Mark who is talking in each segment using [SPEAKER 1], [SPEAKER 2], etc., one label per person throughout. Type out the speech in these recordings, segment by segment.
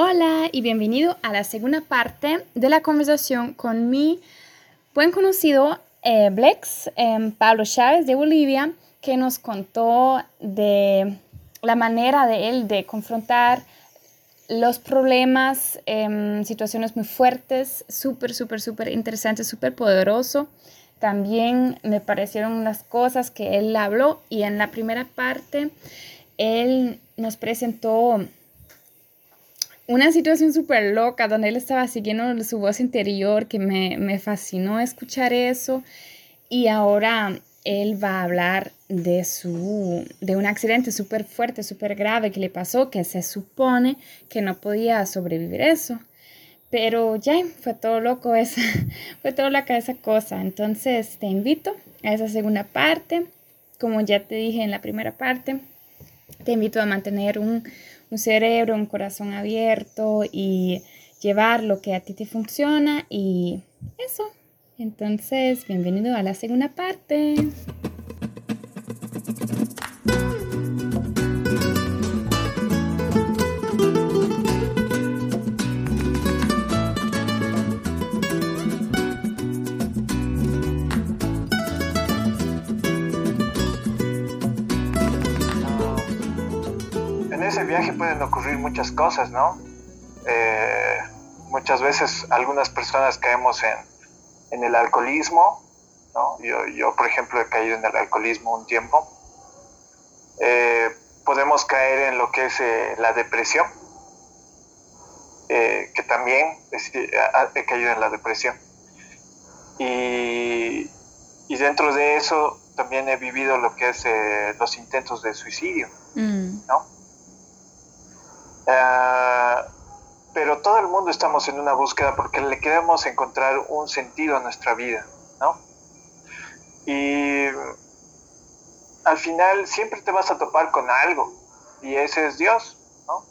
[SPEAKER 1] Hola y bienvenido a la segunda parte de la conversación con mi buen conocido eh, Blex, em, Pablo Chávez de Bolivia, que nos contó de la manera de él de confrontar los problemas, em, situaciones muy fuertes, súper, súper, súper interesante, súper poderoso. También me parecieron las cosas que él habló y en la primera parte él nos presentó una situación súper loca donde él estaba siguiendo su voz interior que me, me fascinó escuchar eso y ahora él va a hablar de, su, de un accidente súper fuerte, súper grave que le pasó, que se supone que no podía sobrevivir eso. Pero ya fue todo loco esa, fue todo loca esa cosa. Entonces te invito a esa segunda parte. Como ya te dije en la primera parte, te invito a mantener un, un cerebro, un corazón abierto y llevar lo que a ti te funciona y eso. Entonces, bienvenido a la segunda parte.
[SPEAKER 2] Viaje pueden ocurrir muchas cosas, ¿no? Eh, muchas veces algunas personas caemos en, en el alcoholismo, ¿no? yo, yo, por ejemplo, he caído en el alcoholismo un tiempo. Eh, podemos caer en lo que es eh, la depresión, que también he caído en la depresión. Y, y, dentro de eso también he vivido lo que es los intentos de suicidio, mm. ¿no? Ah, pero todo el mundo estamos en una búsqueda porque le queremos encontrar un sentido a nuestra vida, ¿no? Y al final siempre te vas a topar con algo y ese es Dios, ¿no?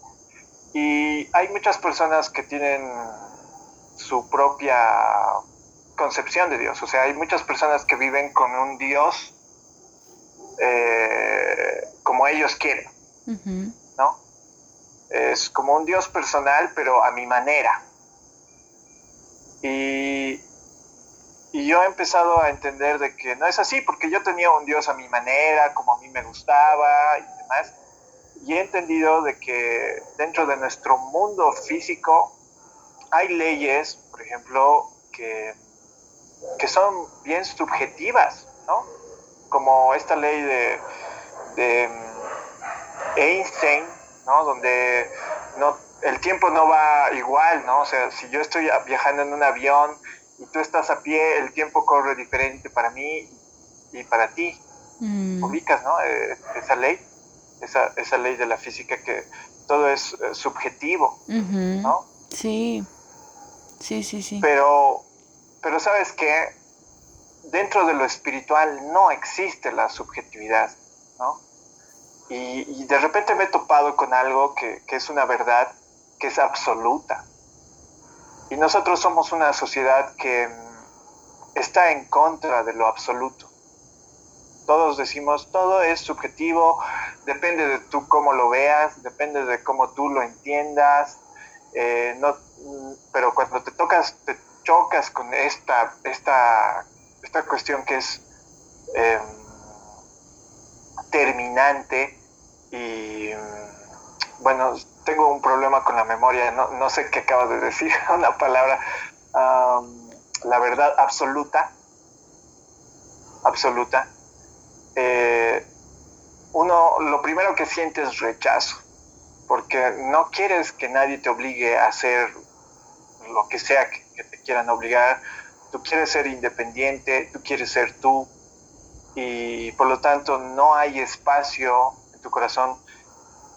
[SPEAKER 2] Y hay muchas personas que tienen su propia concepción de Dios, o sea, hay muchas personas que viven con un Dios eh, como ellos quieren, ¿no? Es como un Dios personal, pero a mi manera. Y, y, yo he empezado a entender de que no es así, porque yo tenía un Dios a mi manera, como a mí me gustaba y demás. Y he entendido de que dentro de nuestro mundo físico hay leyes, por ejemplo, que, que son bien subjetivas, ¿no? Como esta ley de, de Einstein, ¿no? Donde no, el tiempo no va igual, ¿no? O sea, si yo estoy viajando en un avión y tú estás a pie, el tiempo corre diferente para mí y para ti. Mm. Ubicas, ¿no? Eh, esa ley, esa, esa, ley de la física que todo es eh, subjetivo, ¿no?
[SPEAKER 1] Sí, sí, sí, sí.
[SPEAKER 2] Pero, pero sabes que dentro de lo espiritual no existe la subjetividad, ¿no? Y, de repente me he topado con algo que, que, es una verdad que es absoluta. Y nosotros somos una sociedad que está en contra de lo absoluto. Todos decimos, todo es subjetivo, depende de tú cómo lo veas, depende de cómo tú lo entiendas. Eh, no, pero cuando te tocas, te chocas con esta, esta, esta cuestión que es... Eh, terminante y mm, bueno, tengo un problema con la memoria, no, no sé qué acabo de decir, una palabra, la verdad absoluta, absoluta. Eh, uno, lo primero que siente es rechazo, porque no quieres que nadie te obligue a hacer lo que sea que, que te quieran obligar, tú quieres ser independiente, tú quieres ser tú, y por lo tanto no hay espacio tu corazón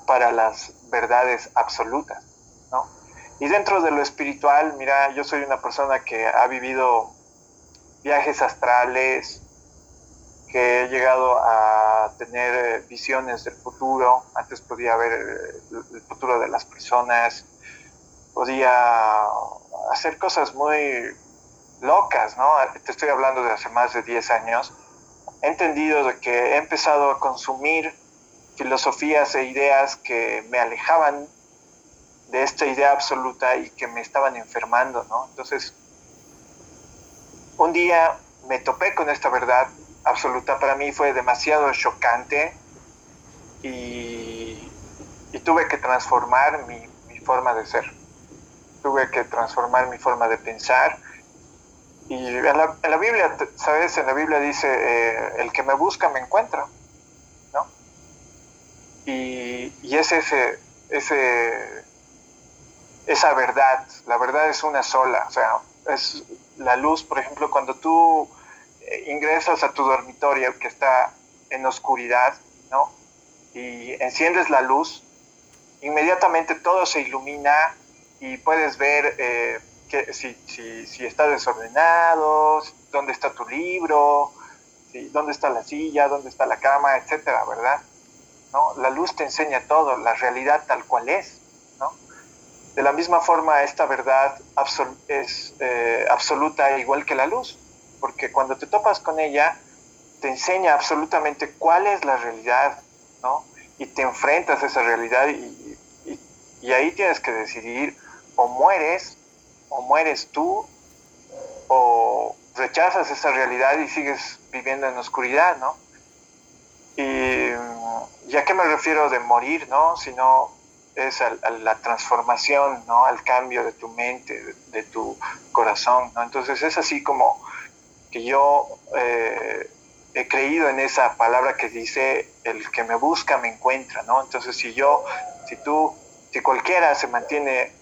[SPEAKER 2] para las verdades absolutas, ¿no? Y dentro de lo espiritual, mira, yo soy una persona que ha vivido viajes astrales, que he llegado a tener eh, visiones del futuro, antes podía ver el futuro de las personas, podía hacer cosas muy locas, ¿no? Te estoy hablando de hace más de 10 años, he entendido de que he empezado a consumir filosofías e ideas que me alejaban de, esta idea absoluta y que me estaban enfermando, ¿no? Entonces, un día me topé con esta verdad absoluta, para mí fue demasiado chocante y, tuve que transformar mi, forma de ser, tuve que transformar mi forma de pensar. Y en la, Biblia, ¿sabes? En la Biblia dice, eh, el que me busca me encuentra. Y, es ese, ese, esa verdad, la verdad es una sola, o sea, es la luz, por ejemplo, cuando tú eh, ingresas a tu dormitorio que está en oscuridad, ¿no? Y enciendes la luz, inmediatamente todo se ilumina y puedes ver eh, que, si, si, está desordenado, dónde está tu libro, dónde está la silla, dónde está la cama, etcétera, ¿verdad? ¿No? La luz te enseña todo, la realidad tal cual es, ¿no? De la misma forma, esta verdad es eh, absoluta igual que la luz, porque cuando te topas con ella, te enseña absolutamente cuál es la realidad, ¿no? Y te enfrentas a esa realidad y, y, ahí tienes que decidir o mueres, o mueres tú, o rechazas esa realidad y sigues viviendo en oscuridad, ¿no? Y ya que me refiero de morir, ¿no? Sino es a, la transformación, ¿no? Al cambio de tu mente, de, tu corazón, ¿no? Entonces es así como que yo eh, he creído en esa palabra que dice, el que me busca me encuentra, ¿no? Entonces si yo, si tú, si cualquiera se mantiene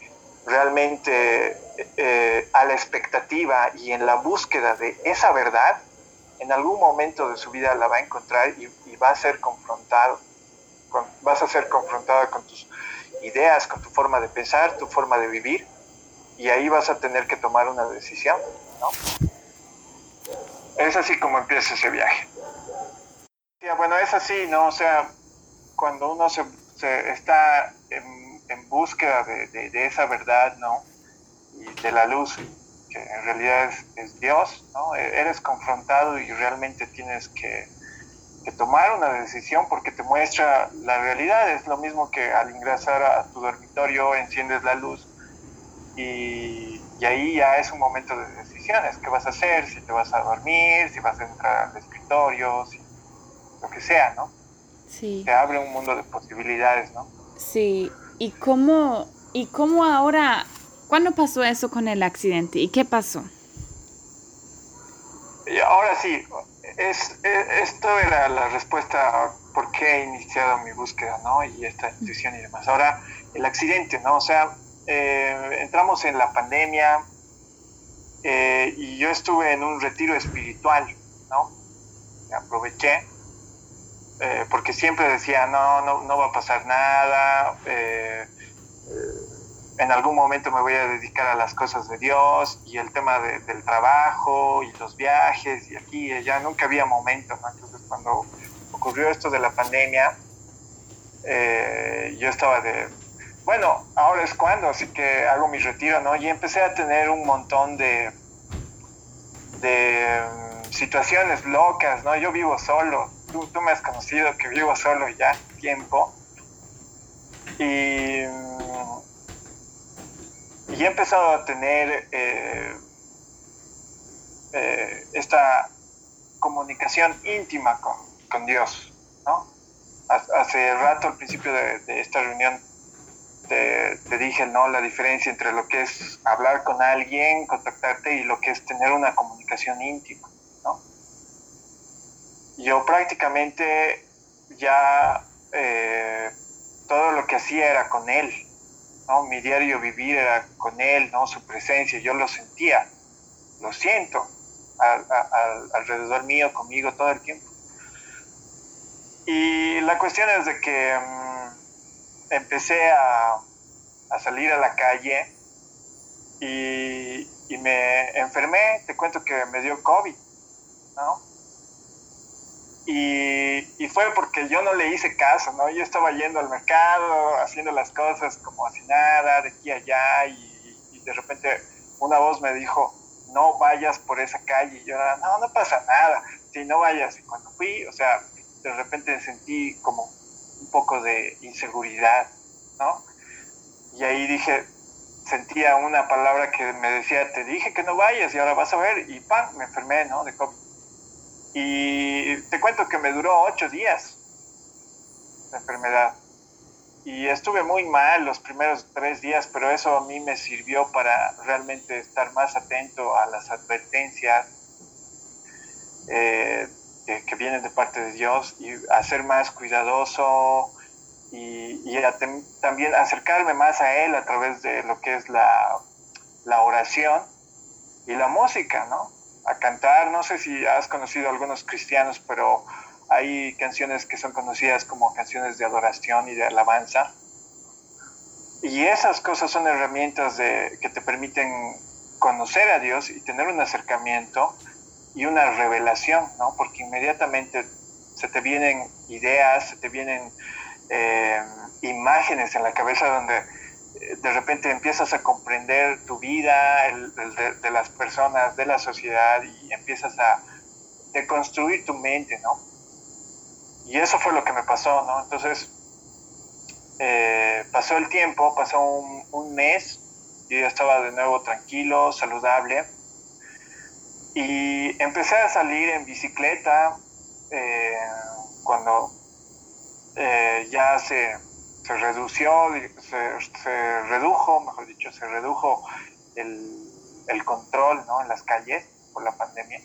[SPEAKER 2] realmente eh, a la expectativa y en la búsqueda de esa verdad, en algún momento de su vida la va a encontrar y, va a ser confrontado, vas a ser confrontado con tus ideas, con tu forma de pensar, tu forma de vivir, y ahí vas a tener que tomar una decisión, ¿no? Es así como empieza ese viaje. bueno, es así, ¿no? O sea, cuando uno se, está en, en búsqueda de, de, esa verdad, ¿no? Y de la luz, que en realidad es, es Dios, ¿no? E, eres confrontado y realmente tienes que tomar una decisión porque te muestra la realidad. Es lo mismo que al ingresar a tu dormitorio enciendes la luz y, y, ahí ya es un momento de decisiones. ¿Qué vas a hacer? Si te vas a dormir, si vas a entrar al escritorio, si, lo que sea, ¿no?
[SPEAKER 1] Sí.
[SPEAKER 2] Te abre un mundo de posibilidades, ¿no?
[SPEAKER 1] Sí. ¿Y cómo, y cómo ahora, cuándo pasó eso con el accidente? ¿Y qué pasó?
[SPEAKER 2] Y ahora sí, es, esto era la respuesta por qué he iniciado mi búsqueda, ¿no? Y esta intuición y demás. Ahora, el accidente, ¿no? O sea, eh, entramos en la pandemia eh, y yo estuve en un retiro espiritual, ¿no? Me aproveché eh, porque siempre decía, no, no, no va a pasar nada en algún momento me voy a dedicar a las cosas de Dios y el tema del trabajo y los viajes y aquí y allá, nunca había momento, Entonces cuando ocurrió esto de la pandemia, eh, yo estaba de, bueno, ahora es cuando, así que hago mi retiro, ¿no? Y empecé a tener un montón de, de mm, situaciones locas, ¿no? Yo vivo solo, tú, me has conocido que vivo solo ya tiempo. Y y he empezado a tener eh, eh, esta comunicación íntima con, con Dios, ¿no? Hace rato, al principio de, esta reunión, te, dije, ¿no? La diferencia entre lo que es hablar con alguien, contactarte, y lo que es tener una comunicación íntima, ¿no? Yo prácticamente ya eh, todo lo que hacía era con Él, ¿no? Mi diario vivir era con él, ¿no? Su presencia, yo lo sentía, lo siento alrededor mío, conmigo todo el tiempo. Y la cuestión es de que mm, empecé a, salir a la calle y, y, me enfermé, te cuento que me dio COVID, ¿no? Y, fue porque yo no le hice caso, ¿no? Yo estaba yendo al mercado, haciendo las cosas como así nada, de aquí allá, y, de repente una voz me dijo, no vayas por esa calle. Y yo no, no pasa nada, si no vayas. Y cuando fui, o sea, de repente sentí como un poco de inseguridad, ¿no? y ahí dije, sentía una palabra que me decía, te dije que no vayas y ahora vas a ver, y ¡pam! me enfermé, ¿no? De COVID. Y te cuento que me duró ocho días la enfermedad. Y estuve muy mal los primeros tres días, pero eso a mí me sirvió para realmente estar más atento a las advertencias eh, que, vienen de parte de Dios y a ser más cuidadoso y, también acercarme más a Él a través de lo que es la, la oración y la música, ¿no? A cantar, no sé si has conocido a algunos cristianos, pero hay canciones que son conocidas como canciones de adoración y de alabanza. Y esas cosas son herramientas de, que te permiten conocer a Dios y tener un acercamiento y una revelación, ¿no? Porque inmediatamente se te vienen ideas, se te vienen eh, imágenes en la cabeza donde de repente empiezas a comprender tu vida, el, de, las personas, de la sociedad y empiezas a deconstruir tu mente, ¿no? Y eso fue lo que me pasó, ¿no? Entonces, eh, pasó el tiempo, pasó un, un mes, yo ya estaba de nuevo tranquilo, saludable, y empecé a salir en bicicleta eh, cuando eh, ya se, se redució, se, redujo, mejor dicho, se redujo el, el control ¿no? en las calles por la pandemia.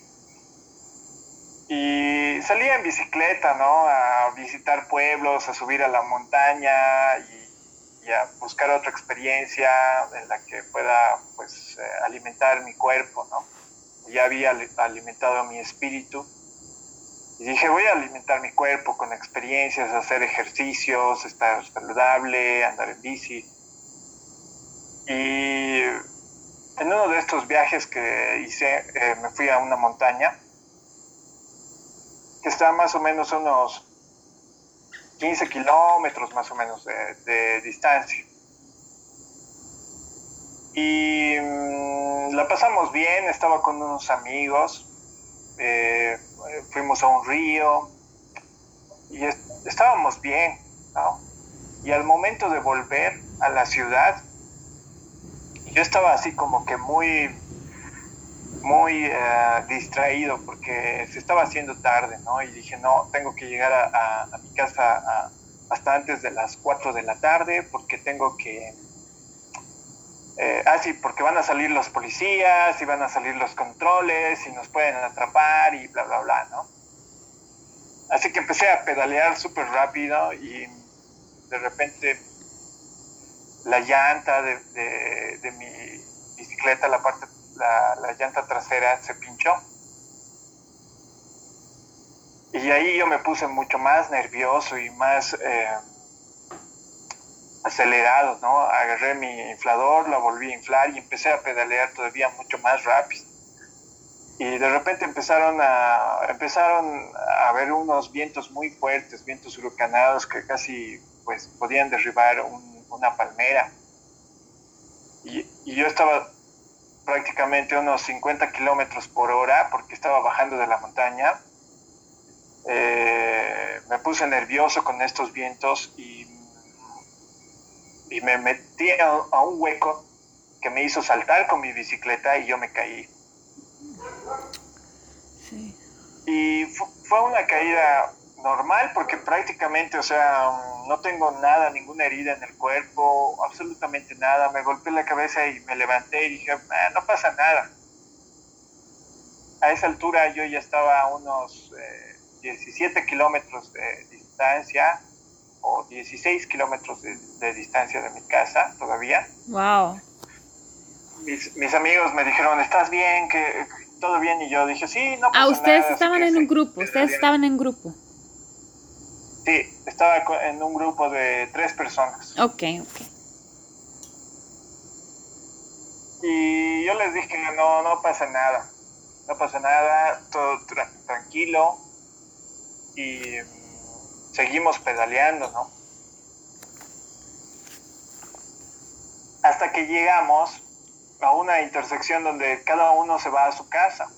[SPEAKER 2] Y salía en bicicleta, ¿no? A visitar pueblos, a subir a la montaña y, y a buscar otra experiencia en la que pueda, pues, eh, alimentar mi cuerpo, ¿no? Ya había alimentado mi espíritu. Y dije, voy a alimentar mi cuerpo con experiencias, hacer ejercicios, estar saludable, andar en bici. Y en uno de estos viajes que hice, eh, me fui a una montaña que está más o menos unos 15 kilómetros más o menos de, distancia. Y mm, la pasamos bien, estaba con unos amigos, eh, fuimos a un río y estábamos bien. Y al momento de volver a la ciudad, yo estaba así como que muy muy eh, distraído porque se estaba haciendo tarde, ¿no? Y dije, no, tengo que llegar a, mi casa hasta antes de las 4 de la tarde porque tengo que... Eh, ah, sí, porque van a salir los policías y van a salir los controles y nos pueden atrapar y bla, bla, bla, ¿no? Así que empecé a pedalear súper rápido y de repente la llanta de, mi bicicleta, la parte la, llanta trasera se pinchó. Y ahí yo me puse mucho más nervioso y más eh, acelerado, ¿no? Agarré mi inflador, lo volví a inflar y empecé a pedalear todavía mucho más rápido. Y de repente empezaron a, empezaron a haber unos vientos muy fuertes, vientos huracanados que casi pues podían derribar una palmera. Y, y yo estaba prácticamente unos 50 kilómetros por hora porque estaba bajando de la montaña. Eh, me puse nervioso con estos vientos y, y me metí a, un hueco que me hizo saltar con mi bicicleta y yo me caí. Y fue una caída normal porque prácticamente, o sea, no tengo nada, ninguna herida en el cuerpo, absolutamente nada. Me golpeé la cabeza y me levanté y dije, ah, no pasa nada. A esa altura yo ya estaba a unos 17 eh, kilómetros de distancia o 16 kilómetros de, distancia de mi casa todavía.
[SPEAKER 1] Wow.
[SPEAKER 2] Mis, mis amigos me dijeron, ¿estás bien? que ¿Todo bien? Y yo dije, sí, no pasa
[SPEAKER 1] Ah, ustedes estaban en un grupo, ustedes estaban en grupo.
[SPEAKER 2] Sí, estaba en un grupo de tres personas.
[SPEAKER 1] Ok, ok.
[SPEAKER 2] Y yo les dije no, no pasa nada. No pasa nada, todo tranquilo. Y seguimos pedaleando, ¿no? Hasta que llegamos a una intersección donde cada uno se va a su casa.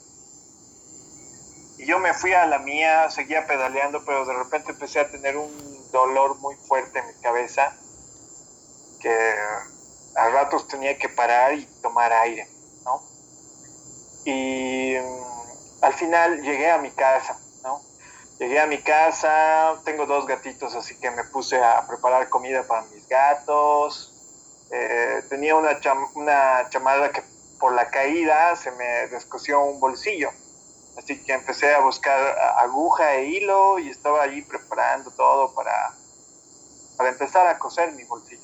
[SPEAKER 2] Y yo me fui a la mía, seguía pedaleando, pero de repente empecé a tener un dolor muy fuerte en mi cabeza que a ratos tenía que parar y tomar aire, ¿no? Y mm, al final llegué a mi casa. Llegué a mi casa, tengo dos gatitos, así que me puse a preparar comida para mis gatos. Eh, tenía una, una chamarra que por la caída se me descosió un bolsillo. Así que empecé a buscar aguja e hilo y estaba allí preparando todo para, para empezar a coser mi bolsillo.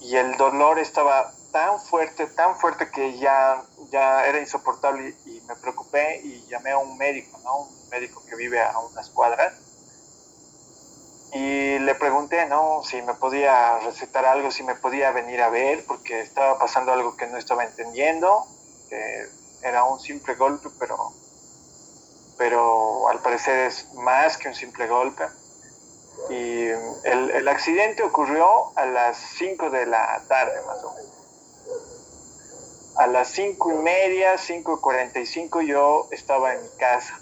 [SPEAKER 2] Y el dolor estaba tan fuerte, tan fuerte que ya, ya era insoportable y, me preocupé y llamé a un médico, ¿no? Un médico que vive a unas cuadras. Y le pregunté, ¿no? Si me podía recetar algo, si me podía venir a ver, porque estaba pasando algo que no estaba entendiendo. era un simple golpe, pero, pero al parecer es más que un simple golpe. Y el, el accidente ocurrió a las 5 de la tarde, más o menos a las cinco y media, cinco y cuarenta y cinco yo estaba en mi casa,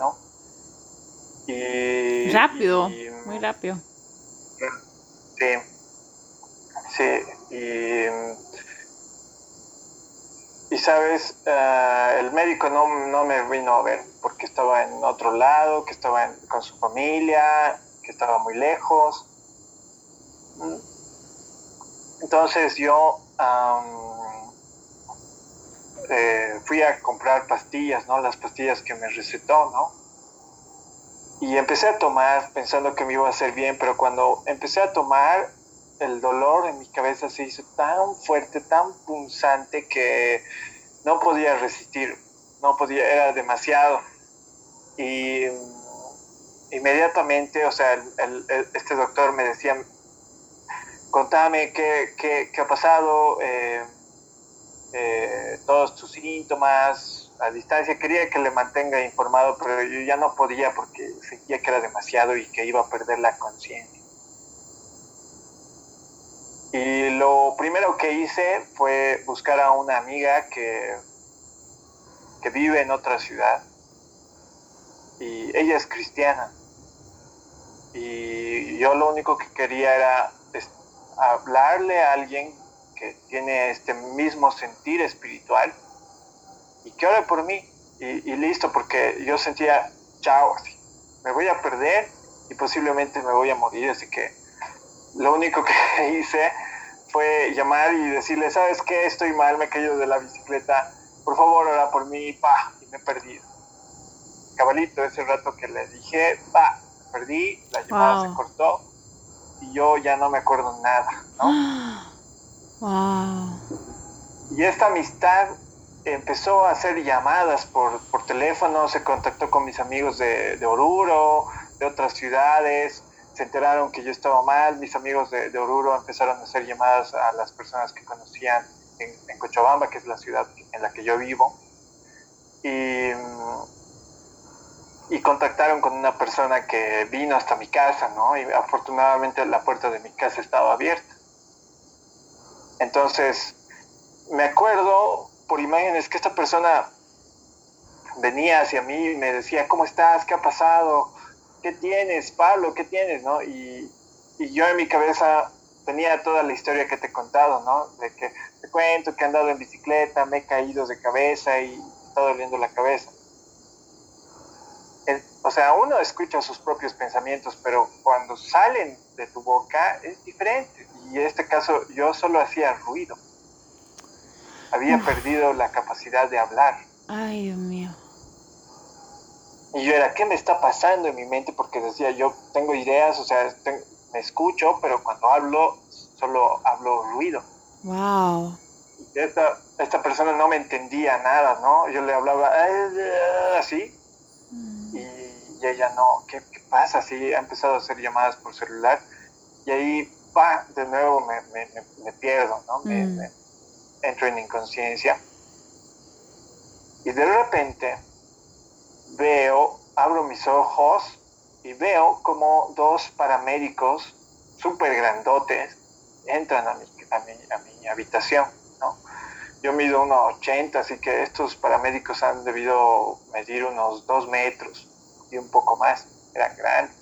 [SPEAKER 2] ¿no?
[SPEAKER 3] Y, rápido, muy rápido.
[SPEAKER 2] Sí, sí, y, y sabes, uh, el médico no, no, me vino a ver porque estaba en otro lado, que estaba con su familia, que estaba muy lejos. Entonces yo... Um, eh, fui a comprar pastillas, ¿no? Las pastillas que me recetó, ¿no? Y empecé a tomar pensando que me iba a hacer bien, pero cuando empecé a tomar, el dolor en mi cabeza se hizo tan fuerte, tan punzante que no podía resistir, no podía, era demasiado. Y inmediatamente, o sea, este doctor me decía, contame qué, qué, qué ha pasado. Eh, eh, todos tus síntomas a distancia. Quería que le mantenga informado, pero yo ya no podía porque sentía que era demasiado y que iba a perder la conciencia. Y lo primero que hice fue buscar a una amiga que, que vive en otra ciudad. Y ella es cristiana. Y yo lo único que quería era hablarle a alguien que tiene este mismo sentir espiritual y que ore por mí y, listo, porque yo sentía, chao, así, me voy a perder y posiblemente me voy a morir, así que lo único que hice fue llamar y decirle, ¿sabes qué? Estoy mal, me he caído de la bicicleta, por favor, ora por mí, pa, y me he perdido. Cabalito, ese rato que le dije, pa, me perdí, la llamada se cortó y yo ya no me acuerdo nada, ¿no? Y esta amistad empezó a hacer llamadas por, por teléfono, se contactó con mis amigos de, de, Oruro, de otras ciudades, se enteraron que yo estaba mal, mis amigos de, Oruro empezaron a hacer llamadas a las personas que conocían en, en, Cochabamba, que es la ciudad en la que yo vivo, y, y contactaron con una persona que vino hasta mi casa, ¿no? Y afortunadamente la puerta de mi casa estaba abierta. Entonces, me acuerdo por imágenes que esta persona venía hacia mí y me decía, ¿cómo estás? ¿Qué ha pasado? ¿Qué tienes, Pablo? ¿Qué tienes? ¿no? Y, yo en mi cabeza tenía toda la historia que te he contado, ¿no? De que te cuento que he andado en bicicleta, me he caído de cabeza y está doliendo la cabeza. o sea, uno escucha sus propios pensamientos, pero cuando salen de tu boca es diferente y en este caso yo solo hacía ruido. Había perdido la capacidad de hablar.
[SPEAKER 3] Ay, Dios mío.
[SPEAKER 2] Y yo era, ¿qué me está pasando en mi mente? Porque decía, yo tengo ideas, o sea, me escucho, pero cuando hablo, solo hablo ruido.
[SPEAKER 3] Wow.
[SPEAKER 2] Y esta, esta persona no me entendía nada, ¿no? Yo le hablaba así. Mm. Y, ella no, ¿qué, ¿qué pasa? Así ha empezado a hacer llamadas por celular. Y ahí pa, de nuevo me, me, me pierdo, ¿no? Me, mm. entro en inconsciencia. Y de repente veo, abro mis ojos y veo como dos paramédicos súper grandotes entran a mi, a, mi, a mi, habitación, ¿no? Yo mido unos 80, así que estos paramédicos han debido medir unos 2 metros y un poco más, eran grandes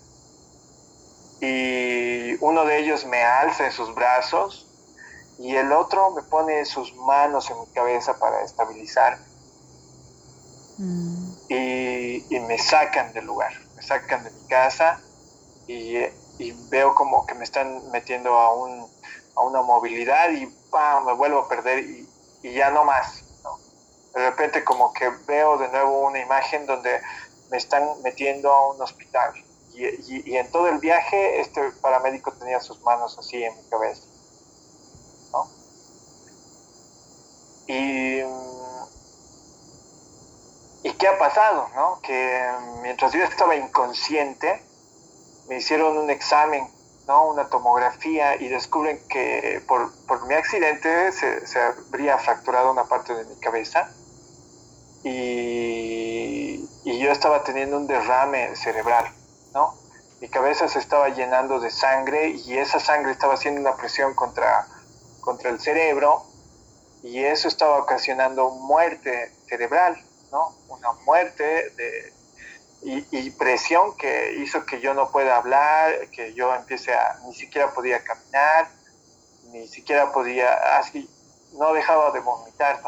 [SPEAKER 2] y uno de ellos me alza en sus brazos y el otro me pone sus manos en mi cabeza para estabilizar mm. y, y, me sacan del lugar, me sacan de mi casa y, y veo como que me están metiendo a, un, a una movilidad y ¡pam! me vuelvo a perder y, y ya no más. De repente como que veo de nuevo una imagen donde me están metiendo a un hospital y, en todo el viaje este paramédico tenía sus manos así en mi cabeza. Y, ¿Y qué ha pasado? ¿no? Que mientras yo estaba inconsciente, me hicieron un examen, ¿no? una tomografía, y descubren que por, mi accidente se, habría fracturado una parte de mi cabeza. Y yo estaba teniendo un derrame cerebral. ¿No? Mi cabeza se estaba llenando de sangre y esa sangre estaba haciendo una presión contra, contra el cerebro y eso estaba ocasionando muerte cerebral, ¿no? Una muerte de, y, presión que hizo que yo no pueda hablar, que yo empiece a, ni siquiera podía caminar, ni siquiera podía, así, no dejaba de vomitar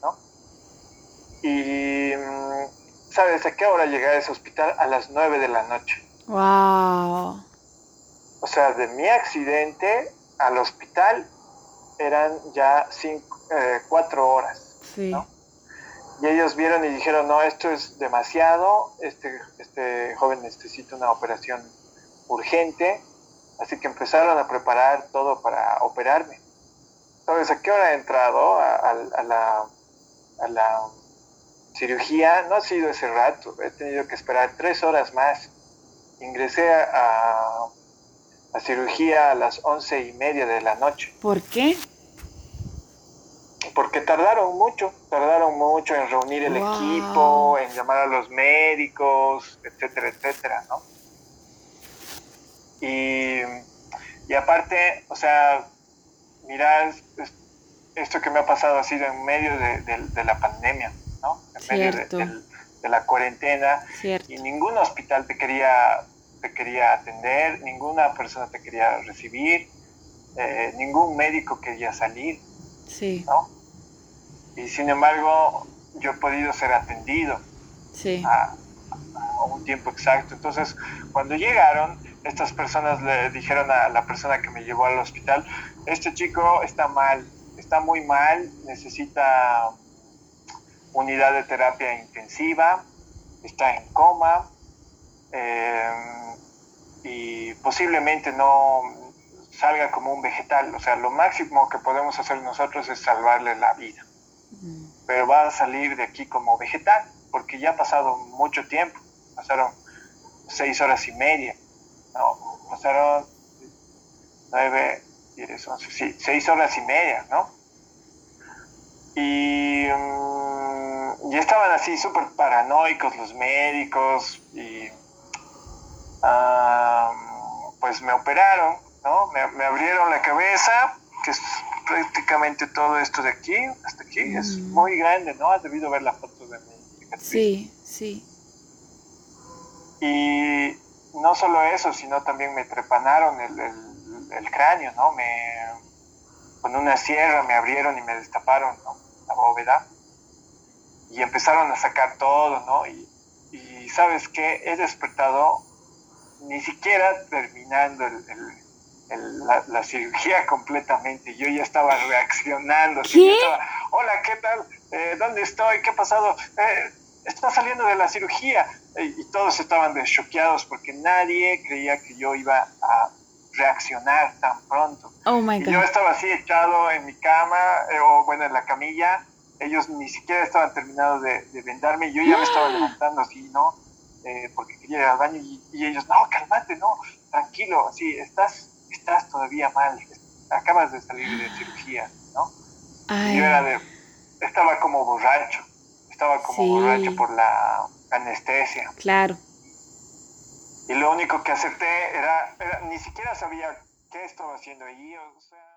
[SPEAKER 2] ¿no? Y, mm, ¿sabes a qué hora llegué a ese hospital? A las 9 de la noche.
[SPEAKER 3] Wow.
[SPEAKER 2] O sea, de mi accidente al hospital eran ya cinco, eh, cuatro horas. Sí. Y ellos vieron y dijeron, no, esto es demasiado, este, este joven necesita una operación urgente, así que empezaron a preparar todo para operarme. ¿Sabes a qué hora he entrado a, la, a la cirugía? No ha sido ese rato, he tenido que esperar tres horas más ingresé a, a, cirugía a las once y media de la noche.
[SPEAKER 3] ¿Por qué?
[SPEAKER 2] Porque tardaron mucho, tardaron mucho en reunir el equipo, en llamar a los médicos, etcétera, etcétera, ¿no? Y, y aparte, o sea, mira, esto que me ha pasado ha sido en medio de, de, la pandemia, ¿no? En medio de, de, la cuarentena.
[SPEAKER 3] Cierto.
[SPEAKER 2] Y ningún hospital te quería te quería atender, ninguna persona te quería recibir, eh, ningún médico quería salir.
[SPEAKER 3] Sí.
[SPEAKER 2] ¿no? Y sin embargo, yo he podido ser atendido
[SPEAKER 3] sí.
[SPEAKER 2] a, un tiempo exacto. Entonces, cuando llegaron, estas personas le dijeron a la persona que me llevó al hospital, este chico está mal, está muy mal, necesita unidad de terapia intensiva, está en coma, eh, y posiblemente no salga como un vegetal. O sea, lo máximo que podemos hacer nosotros es salvarle la vida. Pero va a salir de aquí como vegetal, porque ya ha pasado mucho tiempo. Pasaron seis horas y media. No, pasaron nueve, diez, once, sí, seis horas y media, ¿no? Y, mm, y estaban así súper paranoicos los médicos y pues me operaron, ¿no? Me, abrieron la cabeza, que es prácticamente todo esto de aquí, hasta aquí, es mm. muy grande, ¿no? Has debido ver la foto de mi
[SPEAKER 3] cicatriz. Sí, sí.
[SPEAKER 2] Y no solo eso, sino también me trepanaron el, el, cráneo, ¿no? Me, con una sierra me abrieron y me destaparon, ¿no? La bóveda. Y empezaron a sacar todo, ¿no? Y, y sabes qué, he despertado ni siquiera terminando la, cirugía completamente, yo ya estaba reaccionando. Hola, ¿qué tal? Eh, ¿Dónde estoy? ¿Qué ha pasado? Eh, está saliendo de la cirugía. y todos estaban deschoqueados porque nadie creía que yo iba a reaccionar tan pronto.
[SPEAKER 3] Oh my God.
[SPEAKER 2] yo estaba así echado en mi cama, eh, o bueno, en la camilla. Ellos ni siquiera estaban terminados de, de vendarme. Yo ya me estaba levantando así, ¿no? Eh, porque quería ir al baño y, ellos, no, cálmate, no, tranquilo, sí, estás, estás todavía mal, acabas de salir de cirugía, ¿no? Y yo era de, estaba como borracho, estaba como borracho por la anestesia.
[SPEAKER 3] Claro.
[SPEAKER 2] Y lo único que acepté era, era, ni siquiera sabía qué estaba haciendo ahí, o sea...